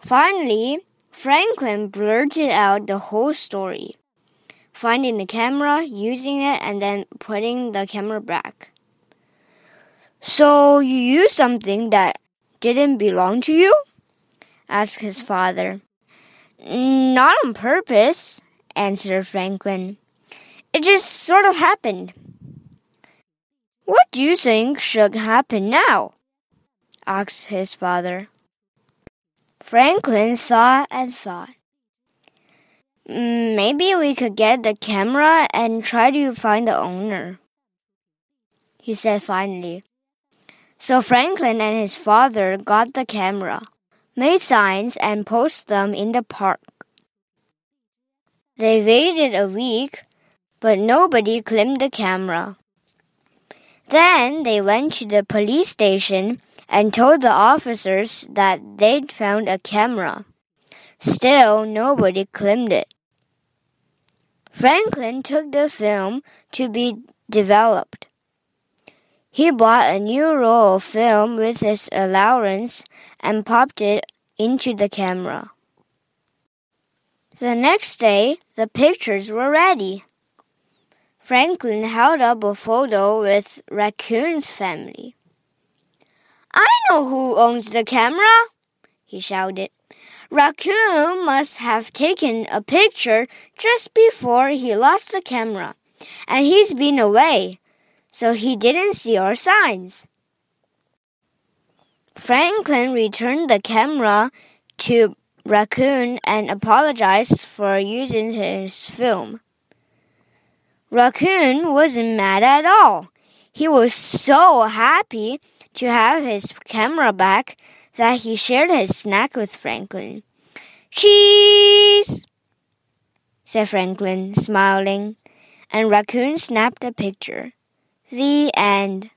Finally, Franklin blurted out the whole story finding the camera, using it, and then putting the camera back. So you used something that didn't belong to you? asked his father. Not on purpose, answered Franklin. It just sort of happened. What do you think should happen now? asked his father. Franklin thought and thought. Maybe we could get the camera and try to find the owner, he said finally. So Franklin and his father got the camera, made signs, and posted them in the park. They waited a week, but nobody claimed the camera. Then they went to the police station and told the officers that they'd found a camera. Still, nobody claimed it. Franklin took the film to be developed. He bought a new roll of film with his allowance and popped it into the camera. The next day, the pictures were ready. Franklin held up a photo with Raccoon's family. I know who owns the camera, he shouted. Raccoon must have taken a picture just before he lost the camera, and he's been away, so he didn't see our signs. Franklin returned the camera to Raccoon and apologized for using his film. Raccoon wasn't mad at all. He was so happy to have his camera back that he shared his snack with Franklin. Cheese! said Franklin, smiling, and Raccoon snapped a picture. The end.